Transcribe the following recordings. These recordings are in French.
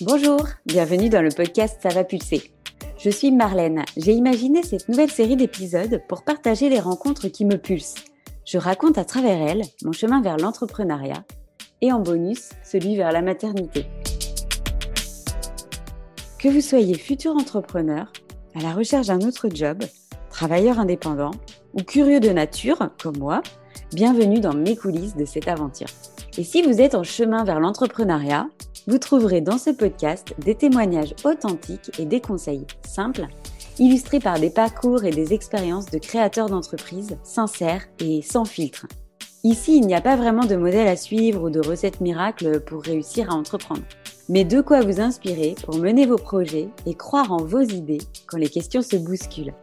Bonjour, bienvenue dans le podcast Ça va pulser. Je suis Marlène. J'ai imaginé cette nouvelle série d'épisodes pour partager les rencontres qui me pulsent. Je raconte à travers elles mon chemin vers l'entrepreneuriat et en bonus celui vers la maternité. Que vous soyez futur entrepreneur, à la recherche d'un autre job, travailleur indépendant ou curieux de nature, comme moi, bienvenue dans mes coulisses de cette aventure. Et si vous êtes en chemin vers l'entrepreneuriat, vous trouverez dans ce podcast des témoignages authentiques et des conseils simples, illustrés par des parcours et des expériences de créateurs d'entreprises sincères et sans filtre. Ici, il n'y a pas vraiment de modèle à suivre ou de recettes miracles pour réussir à entreprendre, mais de quoi vous inspirer pour mener vos projets et croire en vos idées quand les questions se bousculent.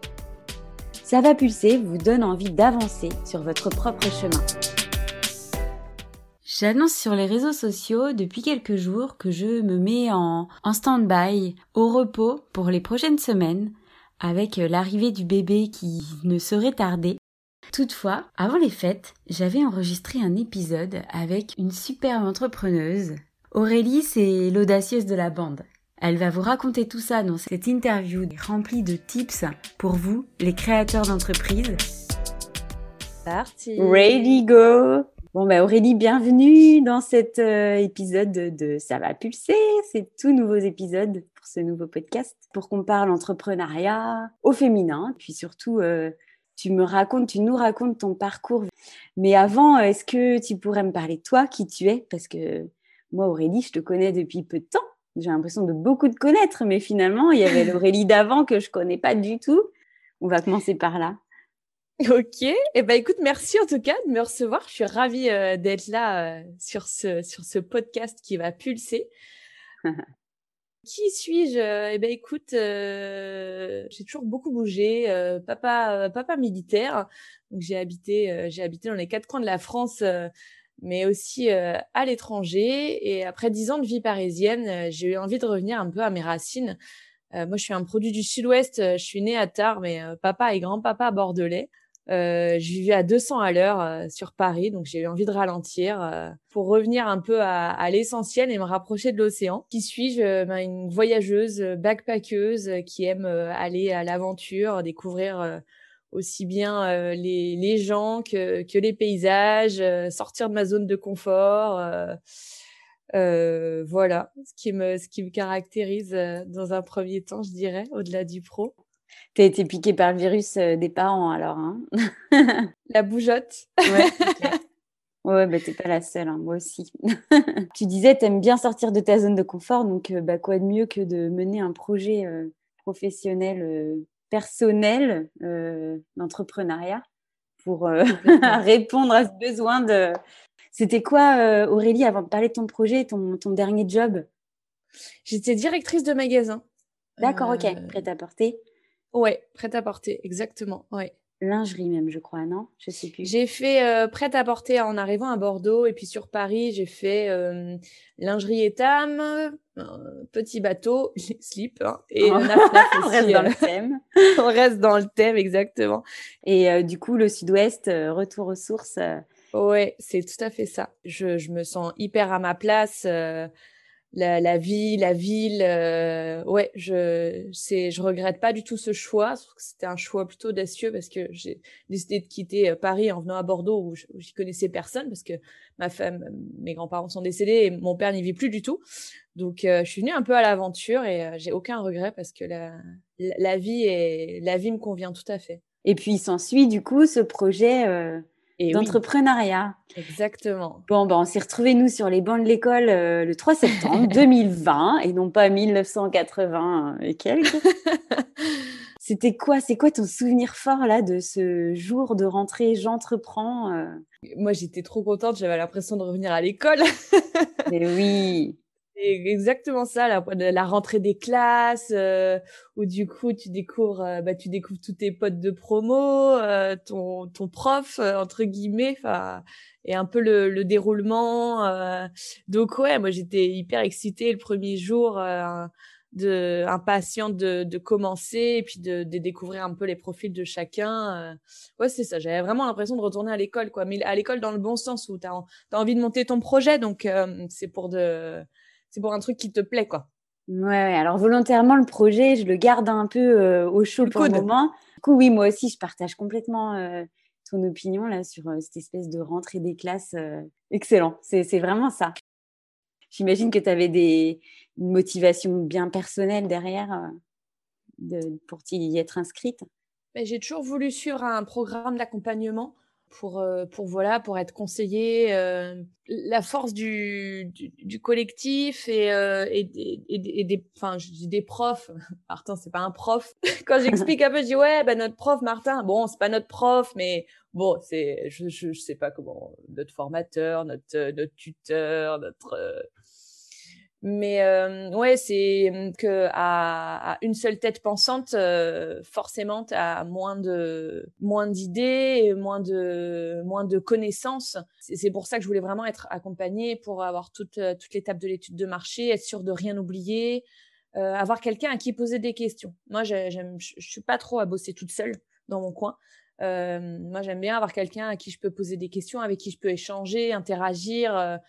Ça va pulser vous donne envie d'avancer sur votre propre chemin. J'annonce sur les réseaux sociaux depuis quelques jours que je me mets en, en stand-by, au repos pour les prochaines semaines, avec l'arrivée du bébé qui ne saurait tarder. Toutefois, avant les fêtes, j'avais enregistré un épisode avec une superbe entrepreneuse. Aurélie, c'est l'audacieuse de la bande. Elle va vous raconter tout ça dans cette interview remplie de tips pour vous, les créateurs d'entreprise. Parti. Ready go. Bon bah Aurélie, bienvenue dans cet euh, épisode de, Ça va pulser. C'est tout nouveaux épisodes pour ce nouveau podcast pour qu'on parle entrepreneuriat au féminin, puis surtout euh, tu me racontes, tu nous racontes ton parcours. Mais avant, est-ce que tu pourrais me parler de toi, qui tu es? Parce que moi Aurélie, je te connais depuis peu de temps j'ai l'impression de beaucoup de connaître, mais finalement, il y avait l'Aurélie d'avant que je connais pas du tout. On va commencer par là. Ok, et eh ben écoute, merci en tout cas de me recevoir. Je suis ravie euh, d'être là euh, sur ce sur ce podcast qui va pulser. qui suis-je? Eh ben écoute, euh, j'ai toujours beaucoup bougé. papa papa militaire, donc j'ai habité j'ai habité dans les quatre coins de la France mais aussi euh, à l'étranger. Et après dix ans de vie parisienne, euh, j'ai eu envie de revenir un peu à mes racines. Euh, moi, je suis un produit du Sud-Ouest. Je suis née à Tarbes, mais papa et grand-papa bordelais. Euh, je vivais à 200 à l'heure sur Paris, donc j'ai eu envie de ralentir pour revenir un peu à, à l'essentiel et me rapprocher de l'océan. Qui suis-je? Ben, Une voyageuse, backpackeuse qui aime aller à l'aventure, découvrir aussi bien euh, les, les, gens que, que les paysages, euh, sortir de ma zone de confort. Euh, euh, voilà ce qui me ce qui me caractérise dans un premier temps, je dirais, au-delà du pro. T'as été piqué par le virus des parents alors, hein La bougeotte. Ouais. Ouais, bah t'es pas la seule, hein, moi aussi. tu disais, t'aimes bien sortir de ta zone de confort, donc bah, quoi de mieux que de mener un projet professionnel personnel euh, d'entrepreneuriat pour euh, répondre à ce besoin de. C'était quoi, euh, Aurélie, avant de parler de ton projet, ton, ton dernier job? J'étais directrice de magasin. D'accord, ok. Prête à porter Ouais, prête à porter, exactement. Ouais lingerie même, je crois, non? Je sais plus. J'ai fait euh, prêt à porter en arrivant à Bordeaux et puis sur Paris, j'ai fait euh, lingerie étam, euh, petit bateau, slip hein, et oh. on reste dans le thème. on reste dans le thème exactement. Et du coup, le Sud-Ouest, retour aux sources. Ouais, c'est tout à fait ça. Je, je me sens hyper à ma place la, la vie, la ville. Euh, ouais, je c'est, je regrette pas du tout ce choix. C'était un choix plutôt audacieux parce que j'ai décidé de quitter euh, Paris en venant à Bordeaux où j'y connaissais personne parce que ma femme, mes grands-parents sont décédés et mon père n'y vit plus du tout. Donc euh, je suis venue un peu à l'aventure et j'ai aucun regret parce que la, la, vie et la vie me convient tout à fait. Et puis s'ensuit du coup ce projet d'entrepreneuriat. Exactement. Bon, ben, on s'est retrouvés, nous, sur les bancs de l'école euh, le 3 septembre 2020 et non pas 1980 et quelques. C'était quoi C'est quoi ton souvenir fort là de ce jour de rentrée? J'entreprends euh? Moi, j'étais trop contente. J'avais l'impression de revenir à l'école. Mais oui exactement ça, la, rentrée des classes, euh, où du coup tu découvres, euh, bah, tu découvres tous tes potes de promo, euh, ton, ton prof entre guillemets, enfin, et un peu le, le déroulement. donc ouais, moi j'étais hyper excitée le premier jour, de impatiente de, de commencer et puis de, de, découvrir un peu les profils de chacun. ouais, c'est ça. J'avais vraiment l'impression de retourner à l'école, quoi, mais à l'école dans le bon sens où t'as as envie de monter ton projet, donc c'est pour de c'est pour un truc qui te plaît, quoi. Ouais, alors volontairement, le projet, je le garde un peu au chaud pour le moment. Du coup, oui, moi aussi, je partage complètement ton opinion là sur cette espèce de rentrée des classes. excellent, c'est vraiment ça. J'imagine que tu avais des, une motivation bien personnelle derrière de, pour y être inscrite. J'ai toujours voulu suivre un programme d'accompagnement pour, euh, pour, voilà, pour être conseillé. Euh, la force du, du, collectif et, euh, et, et, des, enfin, je dis des profs. Martin, c'est pas un prof. Quand j'explique un peu, je dis ouais, bah, notre prof Martin. Bon, c'est pas notre prof, mais bon, c'est, je, je, je sais pas comment, notre formateur, notre, notre tuteur, notre mais euh, ouais, c'est hum, que à, une seule tête pensante, euh, forcément, tu as moins de moins d'idées, moins de moins de connaissances. C'est pour ça que je voulais vraiment être accompagnée pour avoir toute euh, toute l'étape de l'étude de marché, être sûr de rien oublier, euh, avoir quelqu'un à qui poser des questions. Moi, j'aime, je suis pas trop à bosser toute seule dans mon coin. Euh, moi, j'aime bien avoir quelqu'un à qui je peux poser des questions, avec qui je peux échanger, interagir.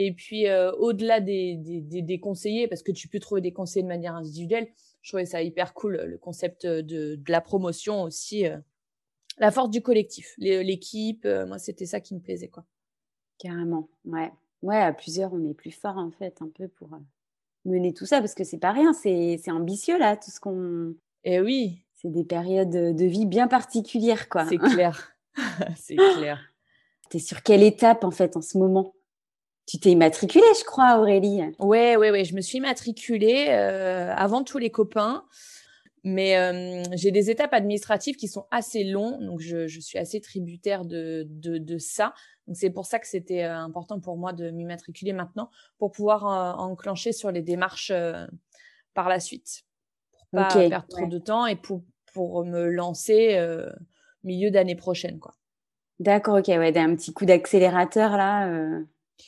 Et puis, euh, au-delà des, des, des, conseillers, parce que tu peux trouver des conseillers de manière individuelle, je trouvais ça hyper cool, le concept de, de la promotion aussi. Euh, la force du collectif, l'équipe, euh, moi, c'était ça qui me plaisait, quoi. Carrément, ouais. Ouais, à plusieurs, on est plus fort, en fait, un peu pour mener tout ça, parce que c'est pas rien, c'est ambitieux, là, tout ce qu'on... Eh oui. C'est des périodes de vie bien particulières, quoi. C'est clair. c'est clair. T'es sur quelle étape, en fait, en ce moment? Tu t'es immatriculée, je crois, Aurélie. Ouais, ouais, ouais. Je me suis immatriculée euh, avant tous les copains. Mais euh, j'ai des étapes administratives qui sont assez longues, donc je, je suis assez tributaire de, de, de ça. Donc c'est pour ça que c'était euh, important pour moi de m'immatriculer maintenant pour pouvoir euh, enclencher sur les démarches par la suite, pour pas perdre trop de temps et pour pour me lancer milieu d'année prochaine, quoi. D'accord, ok, ouais, un petit coup d'accélérateur là.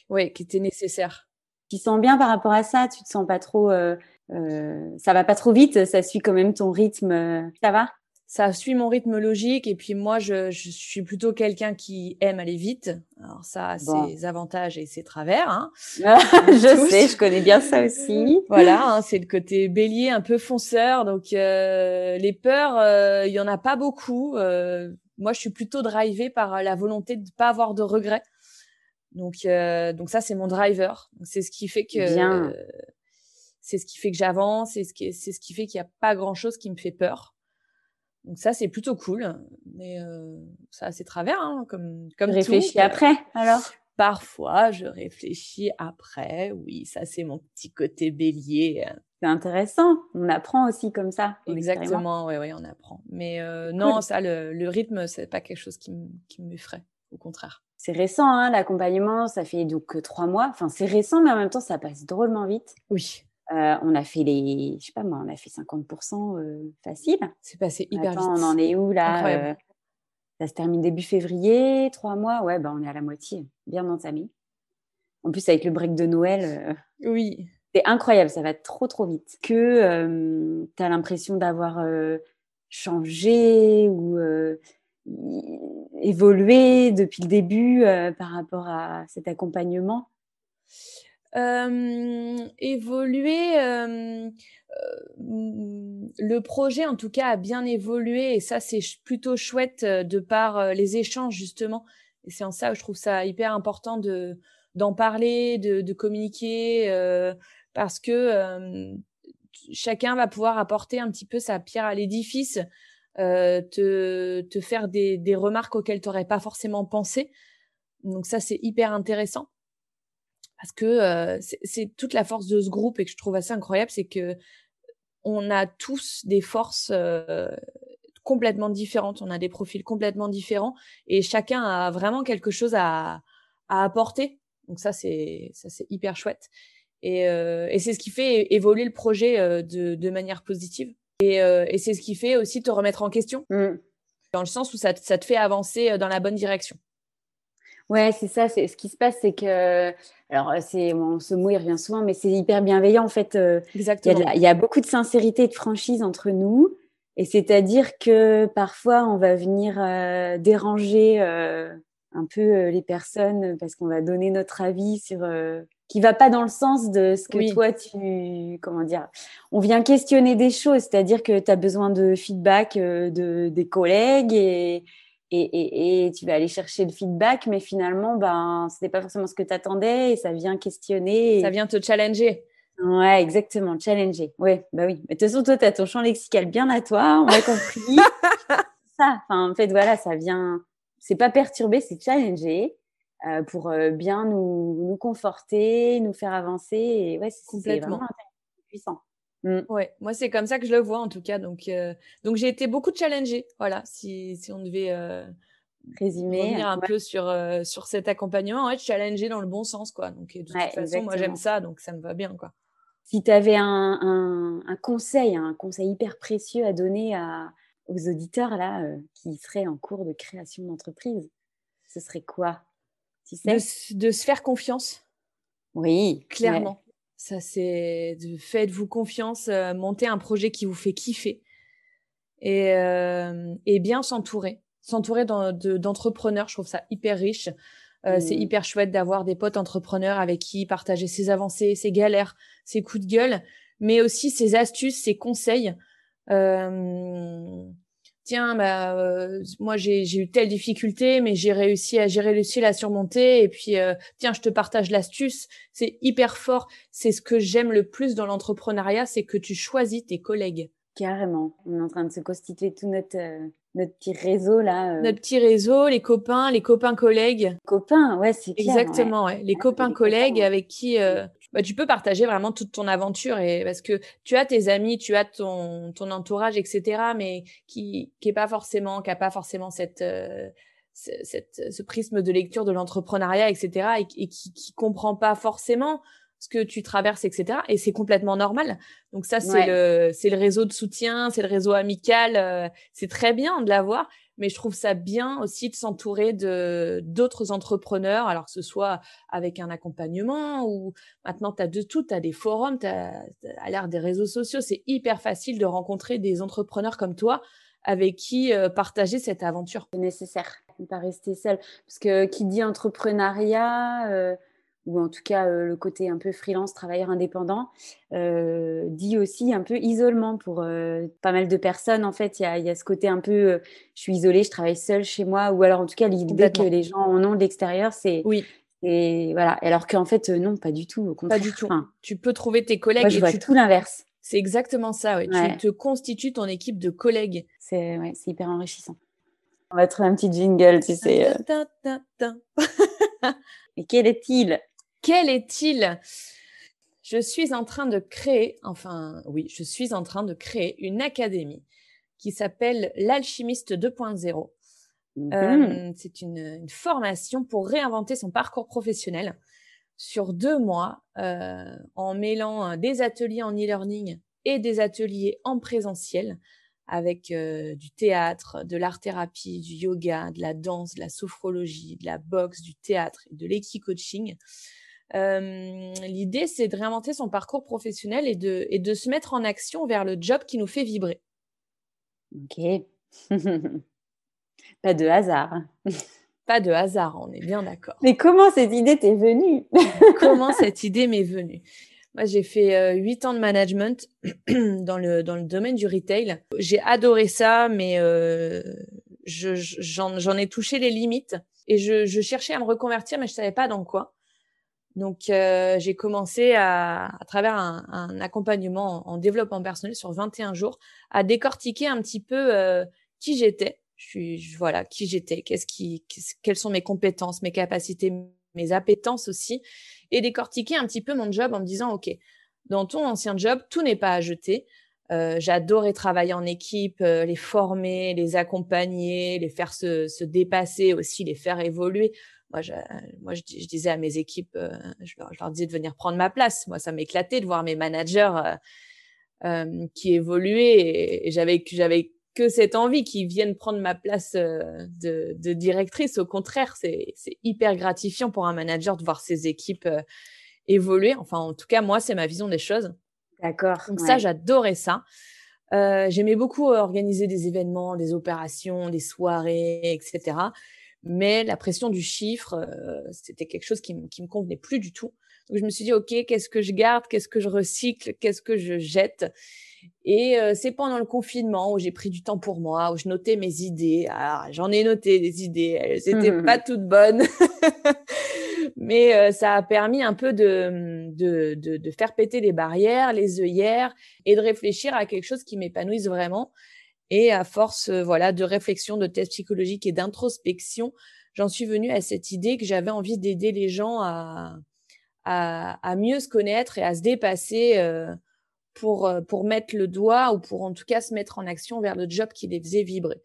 Oui, qui était nécessaire. Tu sens bien par rapport à ça? Tu te sens pas trop. Euh, euh, ça va pas trop vite? Ça suit quand même ton rythme euh, Ça va? Ça suit mon rythme logique et puis moi je, je suis plutôt quelqu'un qui aime aller vite. Alors ça a ses avantages et ses travers. Hein. je sais, je connais bien ça aussi. voilà, hein, c'est le côté bélier un peu fonceur. Donc euh, les peurs, euh, il y en a pas beaucoup. Euh, moi je suis plutôt drivée par la volonté de pas avoir de regrets. Donc, euh, donc ça, c'est mon driver. C'est ce qui fait que euh, c'est ce qui fait que j'avance. C'est ce qui c'est ce qui fait qu'il n'y a pas grand chose qui me fait peur. Donc ça, c'est plutôt cool. Mais euh, ça, c'est travers, hein, comme comme. Réfléchis après, alors. Parfois, je réfléchis après. Oui, ça, c'est mon petit côté bélier. C'est intéressant. On apprend aussi comme ça. Exactement. Oui, oui, on apprend. Mais non, ça, le, le rythme, c'est pas quelque chose qui m'effraie. Au contraire c'est récent, hein, l'accompagnement, ça fait donc euh, trois mois. Enfin, c'est récent, mais en même temps, ça passe drôlement vite. Oui. Euh, on a fait les, je sais pas moi, on a fait 50% euh, facile. C'est passé hyper Attends, vite. On en est où là Ça se termine début février, trois mois. Ouais, bah on est à la moitié, bien entamé. En plus, avec le break de Noël. oui. C'est incroyable, ça va trop trop vite. Que tu as l'impression d'avoir changé ou évolué depuis le début euh, par rapport à cet accompagnement euh, évoluer, euh, le projet en tout cas a bien évolué et ça c'est plutôt chouette de par les échanges justement. C'est en ça que je trouve ça hyper important de d'en parler, de communiquer parce que chacun va pouvoir apporter un petit peu sa pierre à l'édifice euh, te, te faire des, des remarques auxquelles tu n'aurais pas forcément pensé. Donc ça, c'est hyper intéressant. Parce que euh, c'est toute la force de ce groupe et que je trouve assez incroyable, c'est que on a tous des forces euh, complètement différentes, on a des profils complètement différents et chacun a vraiment quelque chose à, à apporter. Donc ça, c'est ça c'est hyper chouette. Et, euh, et c'est ce qui fait évoluer le projet euh, de, de manière positive. Et, euh, et c'est ce qui fait aussi te remettre en question, mm. dans le sens où ça, ça, te fait avancer euh, dans la bonne direction. Ouais, c'est ça. C'est ce qui se passe, c'est que alors c'est bon, ce mot il revient souvent, mais c'est hyper bienveillant en fait. Euh, Exactement. Il y, a beaucoup de sincérité et de franchise entre nous, et c'est-à-dire que parfois on va venir déranger un peu les personnes parce qu'on va donner notre avis sur qui va pas dans le sens de ce que toi tu comment dire on vient questionner des choses c'est-à-dire que tu as besoin de feedback euh, de des collègues et et, et, tu vas aller chercher le feedback mais finalement ben ce n'est pas forcément ce que tu attendais et ça vient questionner ça vient te challenger Ouais, exactement, challenger. Ouais, bah oui. Mais de toute façon, toi, tu as ton champ lexical bien à toi, on a compris. ça, enfin, en fait, voilà, ça vient. C'est pas perturber, c'est challenger. Euh, pour euh, bien nous, nous, conforter, nous faire avancer. Et ouais, c'est complètement puissant. Mmh. Ouais, moi c'est comme ça que je le vois en tout cas. Donc, euh, donc j'ai été beaucoup challengée. Voilà, si, si on devait résumer revenir un peu sur sur cet accompagnement, ouais, challenger dans le bon sens quoi. Donc de toute façon, moi j'aime ça, donc ça me va bien quoi. Si tu avais un, un, un, conseil, un conseil hyper précieux à donner à, aux auditeurs là qui seraient en cours de création d'entreprise, ce serait quoi? De, se faire confiance. Oui. Clairement. Ça, c'est de faites-vous confiance, euh, montez un projet qui vous fait kiffer et, euh, et bien s'entourer. S'entourer d'entrepreneurs, je trouve ça hyper riche. Euh, c'est mmh. hyper chouette d'avoir des potes entrepreneurs avec qui partager ses avancées, ses galères, ses coups de gueule, mais aussi ses astuces, ses conseils. Euh, tiens, bah, euh, moi j'ai eu telle difficulté, mais j'ai réussi à gérer réussi à la surmonter. Et puis, euh, tiens, je te partage l'astuce. C'est hyper fort. C'est ce que j'aime le plus dans l'entrepreneuriat, c'est que tu choisis tes collègues. Carrément. On est en train de se constituer tout notre euh, notre petit réseau là. Notre petit réseau, les copains, les copains collègues. Copains, ouais, c'est Exactement, ouais. Les copains collègues avec qui bah, tu peux partager vraiment toute ton aventure et parce que tu as tes amis, tu as ton, ton entourage, etc. Mais qui qui est pas forcément, qui a pas forcément cette euh, cette, ce prisme de lecture de l'entrepreneuriat, etc. et, qui qui comprend pas forcément ce que tu traverses, etc. Et c'est complètement normal. Donc ça, c'est le c'est le réseau de soutien, c'est le réseau amical. Euh, c'est très bien de l'avoir mais je trouve ça bien aussi de s'entourer de d'autres entrepreneurs, alors que ce soit avec un accompagnement ou maintenant tu as de tout, tu as des forums, tu as, à l'ère des réseaux sociaux, c'est hyper facile de rencontrer des entrepreneurs comme toi avec qui euh, partager cette aventure. C'est nécessaire, ne pas rester seul parce que qui dit entrepreneuriat euh, ou en tout cas euh, le côté un peu freelance, travailleur indépendant, euh, dit aussi un peu isolement pour euh, pas mal de personnes. En fait, il y a, y a, ce côté un peu, je suis isolée, je travaille seule chez moi, ou alors en tout cas l'idée que les gens en ont de l'extérieur, c'est oui. Et voilà. Alors qu'en fait, non, pas du tout. Au contraire. Pas du tout. tu peux trouver tes collègues. Moi, je vois tout l'inverse. C'est exactement ça. Ouais. Tu te constitues ton équipe de collègues. C'est ouais, hyper enrichissant. On va trouver un petit jingle, tu sais. Et quel est-il? Quel est-il? Je suis en train de créer, enfin oui, je suis en train de créer une académie qui s'appelle l'alchimiste 2.0. Mmh euh, c'est une, formation pour réinventer son parcours professionnel sur deux mois euh, en mêlant des ateliers en e-learning et des ateliers en présentiel avec euh, du théâtre, de l'art-thérapie, du yoga, de la danse, de la sophrologie, de la boxe, du théâtre et de l'équi-coaching. Euh, L'idée, c'est de réinventer son parcours professionnel et de, et de se mettre en action vers le job qui nous fait vibrer. Ok. Pas de hasard. Pas de hasard, on est bien d'accord. Mais comment cette idée t'est venue? Comment cette idée m'est venue? Moi, j'ai fait huit ans de management dans le, dans le domaine du retail. J'ai adoré ça, mais euh, j'en ai touché les limites et je, je, cherchais à me reconvertir, mais je savais pas dans quoi. Donc, euh, j'ai commencé à, à travers un, un accompagnement en, développement personnel sur 21 jours, à décortiquer un petit peu euh, qui j'étais. Je suis, voilà, qui j'étais, qu'est-ce qui, quelles sont mes compétences, mes capacités, mes appétences aussi, et décortiquer un petit peu mon job en me disant, ok, dans ton ancien job, tout n'est pas à jeter. Euh, J'adorais travailler en équipe, euh, les former, les accompagner, les faire se, se dépasser aussi, les faire évoluer moi, je, moi, je, disais à mes équipes, euh, je, leur, disais de venir prendre ma place. Moi, ça m'éclatait de voir mes managers euh, euh qui évoluaient et, j'avais j'avais que cette envie qu'ils viennent prendre ma place euh, de, de, directrice. Au contraire, c'est hyper gratifiant pour un manager de voir ses équipes évoluer. Enfin, en tout cas, moi, c'est ma vision des choses. D'accord. Donc ça, j'adorais ça. Euh, J'aimais beaucoup organiser des événements, des opérations, des soirées, etc. mais la pression du chiffre, euh, c'était quelque chose qui, qui me convenait plus du tout. Donc je me suis dit, ok, qu'est-ce que je garde, qu'est-ce que je recycle, qu'est-ce que je jette? Et euh, c'est pendant le confinement où j'ai pris du temps pour moi, où je notais mes idées. Alors j'en ai noté des idées, elles n'étaient pas toutes bonnes, mais euh, ça a permis un peu de, de, de, de, faire péter les barrières, les œillères, et de réfléchir à quelque chose qui m'épanouisse vraiment. Et à force, euh, voilà, de réflexion, de tests psychologiques et d'introspection, j'en suis venue à cette idée que j'avais envie d'aider les gens à, à, à, mieux se connaître et à se dépasser euh, pour, euh, pour mettre le doigt ou pour en tout cas se mettre en action vers le job qui les faisait vibrer.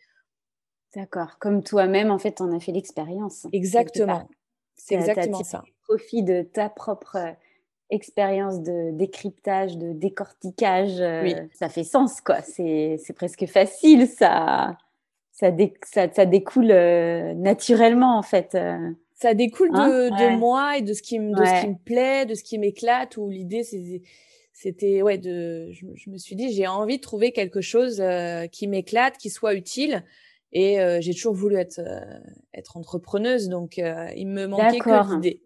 D'accord. Comme toi-même, en fait, on a fait l'expérience. Exactement. C'est exactement ça. Profit de ta propre expérience de décryptage, de décortiquage, euh, ça fait sens, quoi. C'est presque facile, ça, ça, ça, découle euh, naturellement, en fait. Euh. Ça découle de, hein? de moi et de ce qui me, de ce qui me plaît, de ce qui m'éclate, ou l'idée, c'était, ouais, de, je, me suis dit, j'ai envie de trouver quelque chose qui m'éclate, qui soit utile. Et j'ai toujours voulu être, être entrepreneuse, donc il me manquait que l'idée.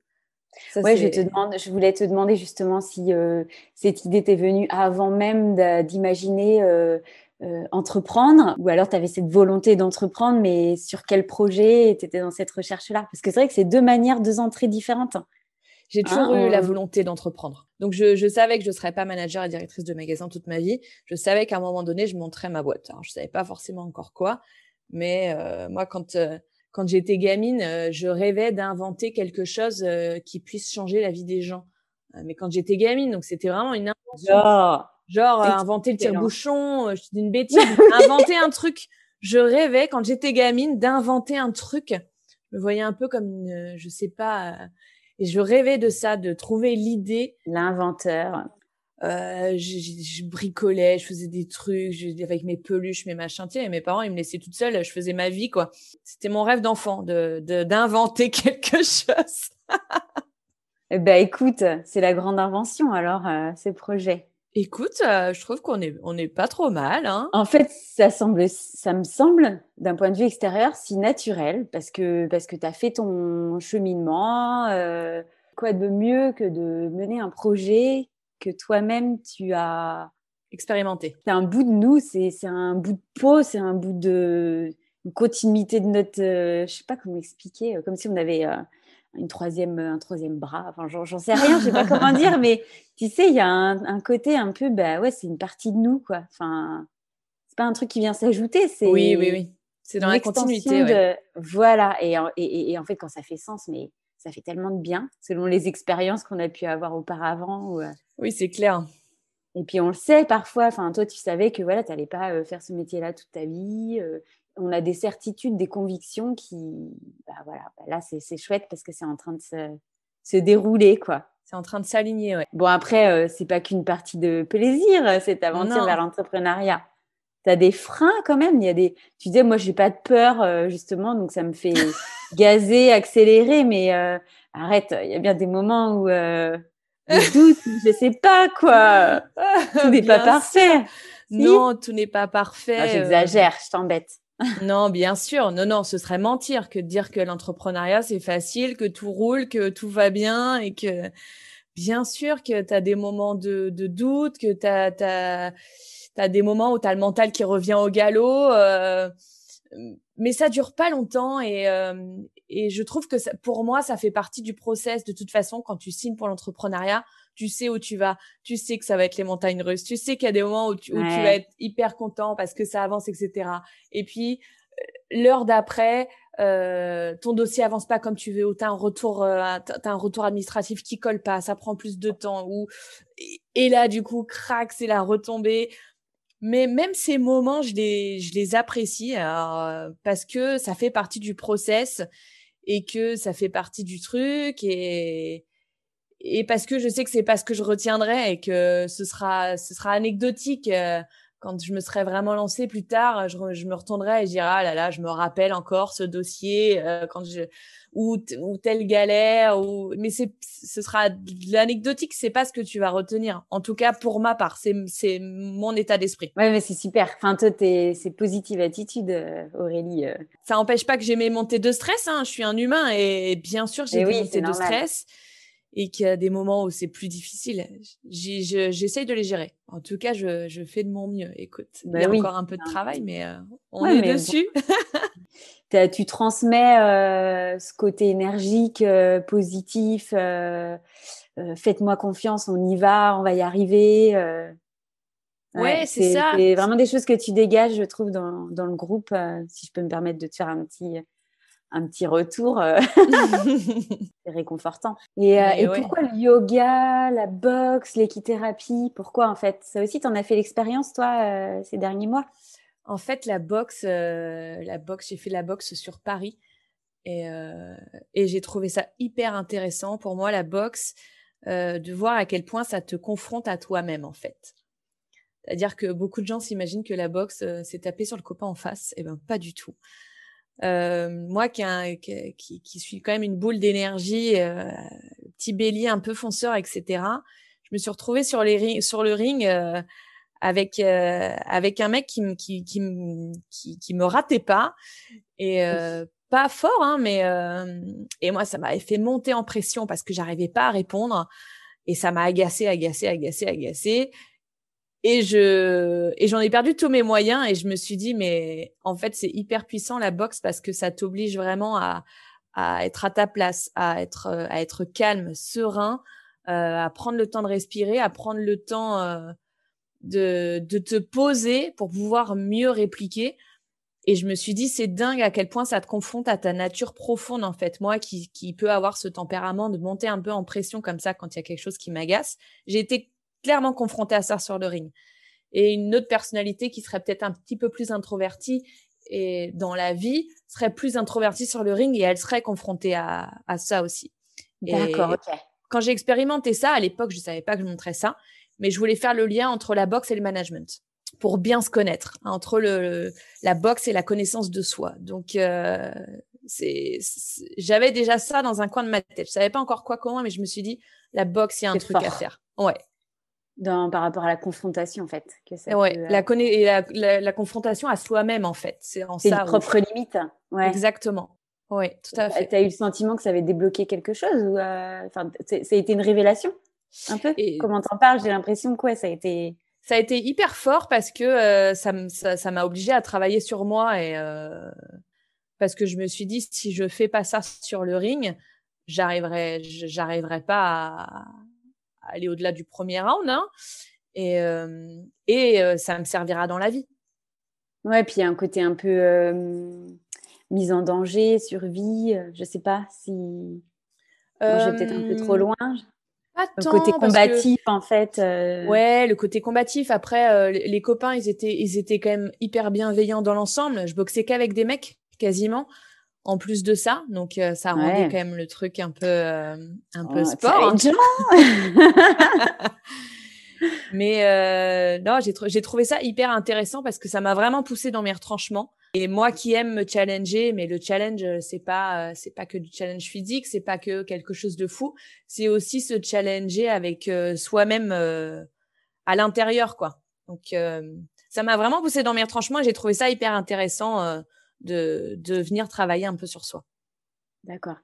Ouais, je te demande, je voulais te demander justement si euh, cette idée t'est venue avant même d'imaginer euh, euh, entreprendre, ou alors tu avais cette volonté d'entreprendre, mais sur quel projet tu étais dans cette recherche-là? Parce que c'est vrai que c'est deux manières, deux entrées différentes. J'ai toujours hein, eu la volonté d'entreprendre. Donc je, je, savais que je ne serais pas manager et directrice de magasin toute ma vie. Je savais qu'à un moment donné, je monterais ma boîte. Alors je savais pas forcément encore quoi, mais moi quand quand j'étais gamine, euh, je rêvais d'inventer quelque chose euh, qui puisse changer la vie des gens. Euh, mais quand j'étais gamine, donc c'était vraiment une invention. Genre, inventer le tire-bouchon, je dis une bêtise, inventer un truc. Je rêvais quand j'étais gamine d'inventer un truc. Je me voyais un peu comme une, je sais pas, et je rêvais de ça, de trouver l'idée. L'inventeur. Euh, je, bricolais, je faisais des trucs je, avec mes peluches, mes machins. Et mes parents, ils me laissaient toute seule. Je faisais ma vie, quoi. C'était mon rêve d'enfant, de d'inventer quelque chose. eh ben, écoute, c'est la grande invention alors euh, ces projets. Écoute, euh, je trouve qu'on est on est pas trop mal. Hein. En fait, ça semble, ça me semble, d'un point de vue extérieur, si naturel parce que parce que t'as fait ton cheminement. Euh, quoi de mieux que de mener un projet que toi-même tu as expérimenté. C'est un bout de nous, c'est un bout de peau, c'est un bout de une continuité de notre, euh, je sais pas comment expliquer, euh, comme si on avait euh, une troisième, un troisième bras. Enfin, j'en sais rien, je sais pas comment dire, mais tu sais, il y a un, côté un peu, bah ouais, c'est une partie de nous, quoi. Enfin, c'est pas un truc qui vient s'ajouter, c'est. Oui, oui, oui. C'est dans la continuité. De... Voilà, et, et, et, en fait, quand ça fait sens, mais ça fait tellement de bien, selon les expériences qu'on a pu avoir auparavant. Euh. Oui, c'est clair. Et puis on le sait parfois, enfin toi tu savais que voilà, tu n'allais pas euh, faire ce métier-là toute ta vie. Euh. on a des certitudes, des convictions qui, bah, voilà, bah, là c'est chouette parce que c'est en train de se, se dérouler quoi. C'est en train de s'aligner, ouais. Bon après, c'est pas qu'une partie de plaisir cette aventure vers l'entrepreneuriat tu as des freins quand même. Il y a des, tu disais, moi, j'ai pas de peur, euh, justement, donc ça me fait gazer, accélérer, mais euh, arrête, il y a bien des moments où euh, je doute, je sais pas quoi. Tout n'est pas parfait. Non, tout n'est pas parfait. J'exagère, je t'embête. non, bien sûr. Non, non, ce serait mentir que de dire que l'entrepreneuriat, c'est facile, que tout roule, que tout va bien et que, bien sûr que tu as des moments de, de doute, que tu as tu as des moments où tu as le mental qui revient au galop. Euh, mais ça dure pas longtemps et, euh, et je trouve que ça, pour moi, ça fait partie du process. De toute façon, quand tu signes pour l'entrepreneuriat, tu sais où tu vas, tu sais que ça va être les montagnes russes, tu sais qu'il y a des moments où tu, où tu vas être hyper content parce que ça avance, etc. Et puis, euh, l'heure d'après, euh, ton dossier avance pas comme tu veux, ou t'as un retour, euh, un retour administratif qui colle pas, ça prend plus de temps, ou et là du coup, crac, c'est la retombée. Mais même ces moments, je les, je les apprécie euh, parce que ça fait partie du process et que ça fait partie du truc et, et parce que je sais que c'est pas ce que je retiendrai et que ce sera, ce sera anecdotique. Euh, quand je me serai vraiment lancée plus tard, je, je me retournerai et je dirai ah là là, je me rappelle encore ce dossier euh, quand je ou, ou telle galère ou mais c'est ce sera l'anecdotique c'est pas ce que tu vas retenir. En tout cas pour ma part c'est c'est mon état d'esprit. Ouais mais c'est super. Enfin toi t'es c'est positive attitude euh, Aurélie euh. ça empêche pas que j'ai mes montées de stress hein. Je suis un humain et bien sûr j'ai des montées de stress et qu'il y a des moments où c'est plus difficile, j'essaye de les gérer. En tout cas, je, je, fais de mon mieux. Écoute, bah il y a encore un peu de travail, mais euh, on est dessus. tu transmets euh, ce côté énergique, euh, positif. Faites-moi confiance, on y va, on va y arriver. ouais, c'est ça. C'est vraiment des choses que tu dégages, je trouve, dans, dans le groupe. si je peux me permettre de te faire un petit un petit retour. Euh, c'est réconfortant. Et, euh, pourquoi le yoga, la boxe, l'équithérapie Pourquoi en fait? Ça aussi, tu en as fait l'expérience toi euh, ces derniers mois? En fait, la boxe, la boxe, j'ai fait la boxe sur Paris et, et j'ai trouvé ça hyper intéressant pour moi la boxe, de voir à quel point ça te confronte à toi-même en fait. C'est-à-dire que beaucoup de gens s'imaginent que la boxe, c'est taper sur le copain en face. Eh ben pas du tout. Euh, moi qui, qui, qui, suis quand même une boule d'énergie, euh, petit bélier un peu fonceur, etc. Je me suis retrouvée sur, les sur le ring euh, avec euh, avec un mec qui, qui, qui, qui, qui me ratait pas et euh, pas fort, hein, mais et moi ça m'avait fait monter en pression parce que j'arrivais pas à répondre et ça m'a agacé, agacé, agacé, agacé. Et je et j'en ai perdu tous mes moyens et je me suis dit mais en fait c'est hyper puissant la boxe parce que ça t'oblige vraiment à à être à ta place, à être à être calme, serein, euh, à prendre le temps de respirer, à prendre le temps euh, de de te poser pour pouvoir mieux répliquer. Et je me suis dit c'est dingue à quel point ça te confronte à ta nature profonde en fait. Moi qui qui peut avoir ce tempérament de monter un peu en pression comme ça quand il y a quelque chose qui m'agace, j'ai été clairement confronté à ça sur le ring. Et une autre personnalité qui serait peut-être un petit peu plus introvertie et dans la vie serait plus introvertie sur le ring et elle serait confrontée à, à ça aussi. D'accord, ok. Quand j'ai expérimenté ça, à l'époque, je savais pas que je montrais ça, mais je voulais faire le lien entre la boxe et le management pour bien se connaître, hein, entre le, la boxe et la connaissance de soi. Donc, euh, c'est, j'avais déjà ça dans un coin de ma tête. Je savais pas encore quoi, comment, mais je me suis dit, la boxe, il y a un truc à faire. Ouais dans, par rapport à la confrontation en fait. Que ouais, la, et la, la, confrontation à soi-même en fait. C'est en ça. propre limite. Ouais. Exactement. Oui, tout à fait. Tu as eu le sentiment que ça avait débloqué quelque chose ou euh, enfin, ça a été une révélation un peu? Et... Comment t'en parles? J'ai l'impression que ouais, ça a été. Ça a été hyper fort parce que euh, ça m'a ça, m'a obligé à travailler sur moi et euh, parce que je me suis dit si je fais pas ça sur le ring, j'arriverai j'arriverai pas à, aller au-delà du premier round. Hein, et euh, et euh, ça me servira dans la vie. Ouais, puis il y a un côté un peu euh, mise en danger, survie. je sais pas si. je vais peut-être un peu trop loin. Pas le côté combatif, en fait. Ouais, le côté combatif. Après, les copains, ils étaient, ils étaient quand même hyper bienveillants dans l'ensemble. Je boxais qu'avec des mecs, quasiment en plus de ça. Donc, euh, ça rendait quand même le truc un peu, euh, un peu sport. Mais euh, non, j'ai, trouvé ça hyper intéressant parce que ça m'a vraiment poussé dans mes retranchements. Et moi qui aime me challenger, mais le challenge, c'est pas, c'est pas que du challenge physique, c'est pas que quelque chose de fou. C'est aussi se challenger avec soi-même à l'intérieur, quoi. Donc, ça m'a vraiment poussé dans mes retranchements et j'ai trouvé ça hyper intéressant de, de venir travailler un peu sur soi. D'accord.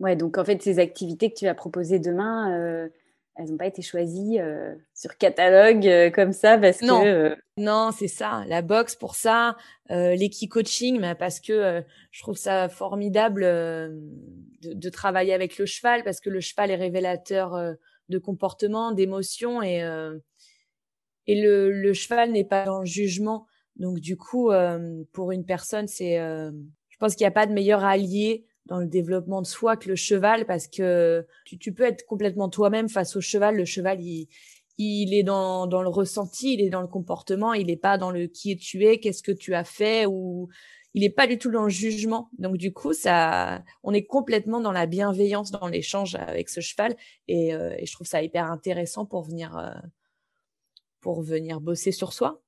Ouais, donc en fait, ces activités que tu vas proposer demain, euh, elles n'ont pas été choisies euh, sur catalogue euh, comme ça parce non. que. Non, c'est ça. La boxe pour ça, l'équi-coaching, parce que je trouve ça formidable de, de, travailler avec le cheval parce que le cheval est révélateur de comportement, d'émotion et, et le, le cheval n'est pas dans le jugement. Donc du coup, euh, pour une personne, c'est, euh, je pense qu'il n'y a pas de meilleur allié dans le développement de soi que le cheval parce que tu, peux être complètement toi-même face au cheval. Le cheval, il, il est dans, le ressenti, il est dans le comportement, il n'est pas dans le qui tu es, qu'est-ce que tu as fait ou il n'est pas du tout dans le jugement. Donc du coup, ça, on est complètement dans la bienveillance, dans l'échange avec ce cheval et, euh, et, je trouve ça hyper intéressant pour venir pour venir bosser sur soi.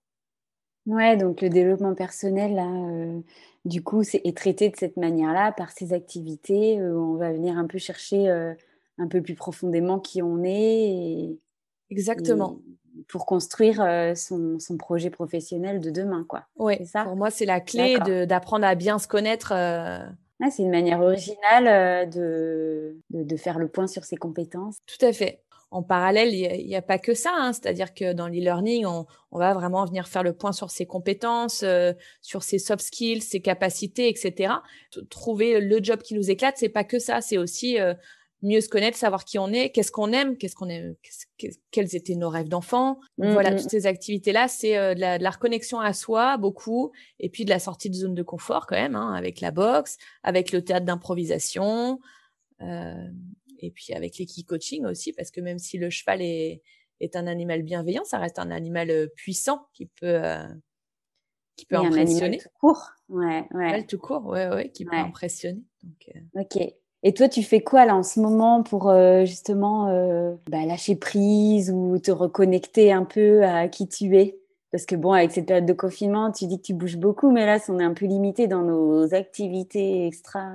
Ouais, donc le développement personnel, là, euh, du coup, c'est est traité de cette manière-là par ces activités. où on va venir un peu chercher un peu plus profondément qui on est. Exactement. pour construire son, son, projet professionnel de demain, quoi. Oui, pour moi, c'est la clé d'apprendre à bien se connaître. c'est une manière originale de, de, de, faire le point sur ses compétences. Tout à fait en parallèle, il n'y a, pas que ça. Hein. C'est-à-dire que dans l'e-learning, on, on, va vraiment venir faire le point sur ses compétences, euh, sur ses soft skills, ses capacités, etc. Trouver le job qui nous éclate, c'est pas que ça. C'est aussi euh, mieux se connaître, savoir qui on est, qu'est-ce qu'on aime, qu'est-ce qu'on aime, quels étaient nos rêves d'enfant. Mmh, voilà, mmh. toutes ces activités-là, c'est euh, de, la, de, la, reconnexion à soi, beaucoup, et puis de la sortie de zone de confort quand même, hein, avec la boxe, avec le théâtre d'improvisation. Euh, et puis avec l'équipe coaching aussi, parce que même si le cheval est, est un animal bienveillant, ça reste un animal euh, puissant qui peut, euh, qui peut impressionner. Un animal tout court, ouais, ouais. tout court, ouais, ouais, qui peut impressionner. Donc, euh. Ok. Et toi, tu fais quoi là en ce moment pour justement bah, lâcher prise ou te reconnecter un peu à qui tu es? Parce que bon, avec cette période de confinement, tu dis que tu bouges beaucoup, mais là, on est un peu limité dans nos activités extra.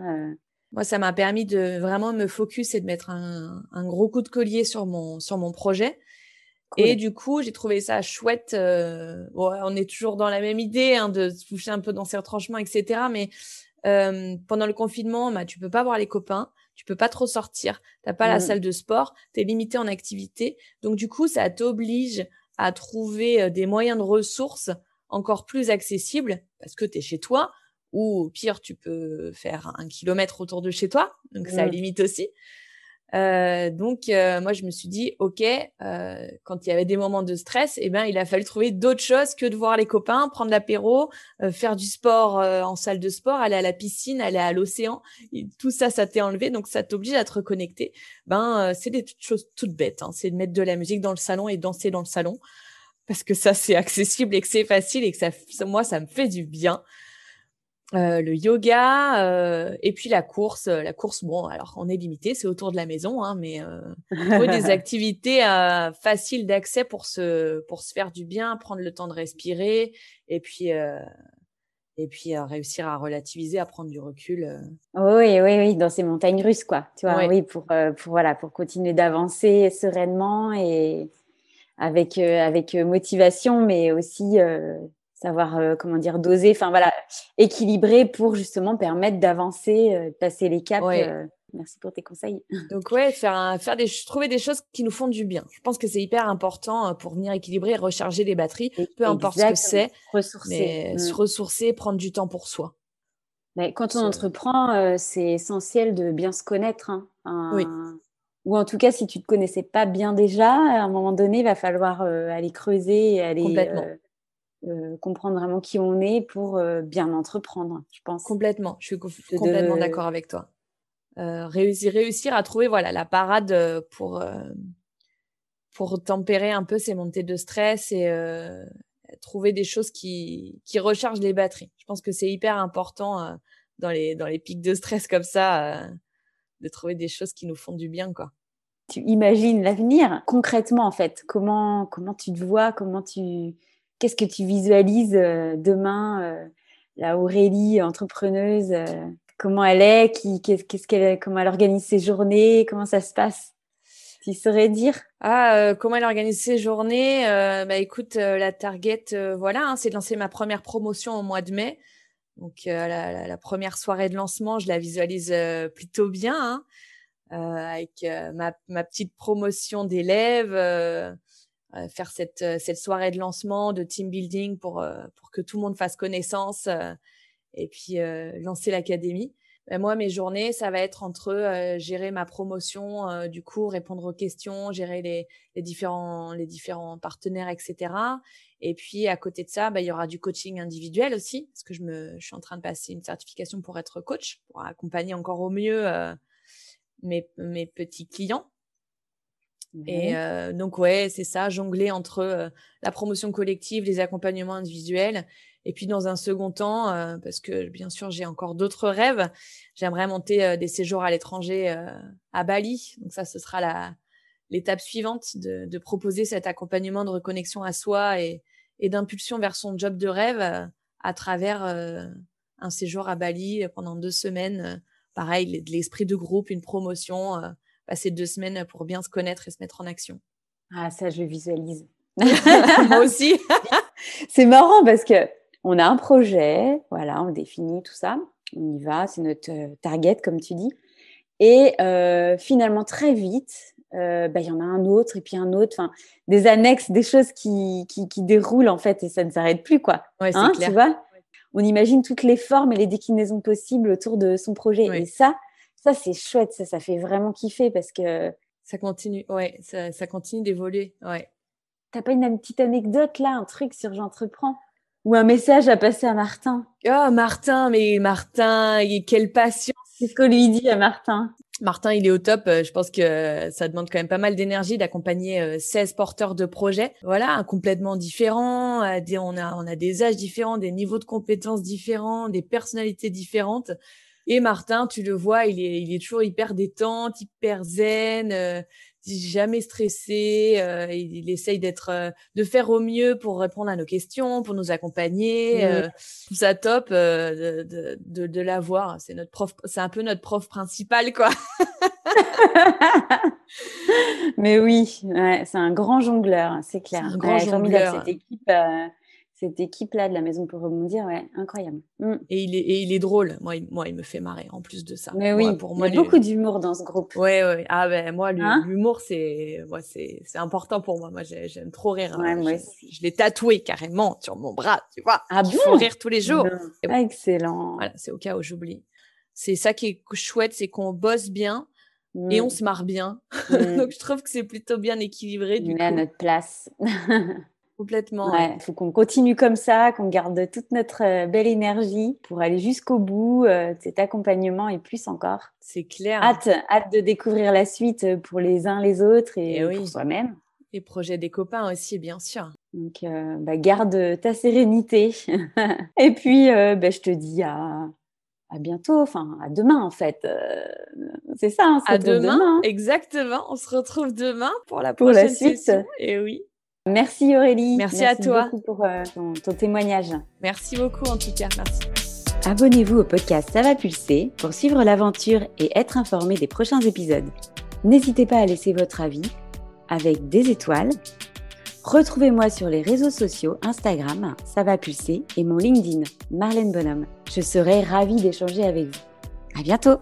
Moi, ça m'a permis de vraiment me focus et de mettre un, un, gros coup de collier sur mon, sur mon projet. Et du coup, j'ai trouvé ça chouette. Euh, on est toujours dans la même idée hein, de se toucher un peu dans ses retranchements, etc. Mais euh, pendant le confinement, bah, tu peux pas voir les copains, tu peux pas trop sortir, t'as pas la mmh. salle de sport, tu es limité en activité. Donc du coup, ça t'oblige à trouver euh, des moyens de ressources encore plus accessibles parce que tu es chez toi, ou au pire, tu peux faire un kilomètre autour de chez toi, donc ça limite aussi. Euh, donc euh, moi je me suis dit ok euh, quand il y avait des moments de stress eh ben il a fallu trouver d'autres choses que de voir les copains prendre l'apéro faire du sport en salle de sport aller à la piscine aller à l'océan tout ça ça t'est enlevé donc ça t'oblige à te reconnecter ben c'est des choses toutes bêtes hein. c'est de mettre de la musique dans le salon et danser dans le salon parce que ça c'est accessible et que c'est facile et que ça moi ça me fait du bien euh, le yoga euh, et puis la course. Euh, la course, bon, alors on est limité, c'est autour de la maison, hein, mais euh, des activités faciles d'accès pour se pour se faire du bien, prendre le temps de respirer et puis et puis réussir à relativiser, à prendre du recul. Oui, oui, oui, dans ces montagnes russes, quoi. Tu vois, oui, pour pour voilà, pour continuer d'avancer sereinement et avec avec motivation, mais aussi savoir euh, comment dire doser, enfin voilà, équilibrer pour justement permettre d'avancer, euh, de passer les caps. Euh. merci pour tes conseils. Donc ouais, faire faire des trouver des choses qui nous font du bien. Je pense que c'est hyper important pour venir équilibrer, recharger les batteries, peu importe ce que c'est. Ressourcer, se mm. ressourcer, prendre du temps pour soi. Mais quand on entreprend, c'est essentiel de bien se connaître. Hein. Oui. Ou en tout cas, si tu te connaissais pas bien déjà, à un moment donné, il va falloir aller creuser, aller Complètement. Euh, comprendre vraiment qui on est pour euh, bien entreprendre, je pense. Complètement, je suis complètement d'accord avec toi. Euh, réussir, réussir à trouver voilà la parade pour pour tempérer un peu ces montées de stress et trouver des choses qui qui rechargent les batteries. Je pense que c'est hyper important dans les dans les pics de stress comme ça de trouver des choses qui nous font du bien quoi. Tu imagines l'avenir concrètement en fait. Comment comment tu te vois, comment tu qu'est-ce que tu visualises euh, demain euh, La Aurélie, entrepreneuse, euh, comment elle est qui, qu'est-ce qu'elle, Comment elle organise ses journées Comment ça se passe? Tu saurais dire? Ah, comment elle organise ses journées? Bah écoute, la target, voilà, hein, c'est de lancer ma première promotion au mois de mai. Donc la, première soirée de lancement, je la visualise plutôt bien, hein, avec ma, ma, petite promotion d'élèves faire cette, euh, cette soirée de lancement, de team building pour, euh, pour que tout le monde fasse connaissance et puis lancer l'académie. Ben moi, mes journées, ça va être entre gérer ma promotion, du coup, répondre aux questions, gérer les, les, différents, les différents partenaires, etc. Et puis, à côté de ça, ben, il y aura du coaching individuel aussi, parce que je, me, je suis en train de passer une certification pour être coach, pour accompagner encore au mieux mes, mes petits clients. Et euh, donc ouais, c'est ça, jongler entre euh, la promotion collective, les accompagnements individuels, et puis dans un second temps, euh, parce que bien sûr j'ai encore d'autres rêves, j'aimerais monter des séjours à l'étranger à Bali. Donc ça, ce sera la l'étape suivante de, de, proposer cet accompagnement de reconnexion à soi et, et d'impulsion vers son job de rêve à travers un séjour à Bali pendant deux semaines. pareil, de l'esprit de groupe, une promotion, passer deux semaines pour bien se connaître et se mettre en action. Ah, ça, je visualise. Moi aussi. c'est marrant parce que on a un projet, voilà, on définit tout ça, on y va, c'est notre target, comme tu dis. Et finalement, très vite, euh, bah, il y en a un autre et puis un autre, enfin, des annexes, des choses qui, qui, qui, déroulent en fait et ça ne s'arrête plus, quoi. Ouais, hein, clair. Tu vois? On imagine toutes les formes et les déclinaisons possibles autour de son projet. Et ça, ça c'est chouette, ça, ça fait vraiment kiffer parce que. Ça continue, ouais, ça, ça continue d'évoluer, ouais. T'as pas une, petite anecdote là, un truc sur J'entreprends? Ou un message à passer à Martin? Oh, Martin, mais Martin, quelle passion Qu'est-ce qu'on lui dit à Martin Martin, il est au top. Euh, je pense que ça demande quand même pas mal d'énergie d'accompagner 16 euh, porteurs de projets. Voilà, complètement différents. Euh, on a, on a des âges différents, des niveaux de compétences différents, des personnalités différentes. Et Martin, tu le vois, il est, il est toujours hyper détente, hyper zen jamais stressé. Euh, il, essaye d'être, euh, de faire au mieux pour répondre à nos questions, pour nous accompagner. Euh, tout ça top de, de, de, de l'avoir. C'est notre prof, c'est un peu notre prof principal, quoi. Mais oui, ouais, c'est un grand jongleur, c'est clair. Un grand jongleur. Cette équipe, cette équipe-là de la Maison pour rebondir, ouais, incroyable. Mm. Et, il est, et il est drôle. Moi il, moi, il me fait marrer en plus de ça. Mais oui, pour moi, il y a beaucoup d'humour dans ce groupe. Ouais, ouais. Ah ben moi, hein l'humour, c'est, moi, c'est, c'est important pour moi. Moi, j'aime trop rire. Ouais, moi je, l'ai tatoué carrément sur mon bras, tu vois. Ah il faut rire tous les jours. Ah, excellent. Voilà, c'est au cas où j'oublie. C'est ça qui est chouette, c'est qu'on bosse bien. Et on mm. se marre bien. Mm. Donc, je trouve que c'est plutôt bien équilibré. Du on est à notre place. Complètement. Il faut qu'on continue comme ça, qu'on garde toute notre euh, belle énergie pour aller jusqu'au bout euh, cet accompagnement et plus encore. C'est clair. Hâte, hâte de découvrir la suite pour les uns les autres et, eh pour soi-même. Et projet des copains aussi, bien sûr. Donc, euh, bah, garde ta sérénité. et puis, bah, je te dis à, à bientôt, enfin à demain en fait. c'est ça, on se à demain. demain. Exactement, on se retrouve demain pour la prochaine pour la suite. Session. Et oui. Merci Aurélie. Merci, à toi. pour euh, ton, témoignage. Merci beaucoup en tout cas. Merci. Abonnez-vous au podcast Ça va pulser pour suivre l'aventure et être informé des prochains épisodes. N'hésitez pas à laisser votre avis avec des étoiles. Retrouvez-moi sur les réseaux sociaux Instagram, ça va pulser, et mon LinkedIn, Marlène Bonhomme. Je serai ravie d'échanger avec vous. À bientôt!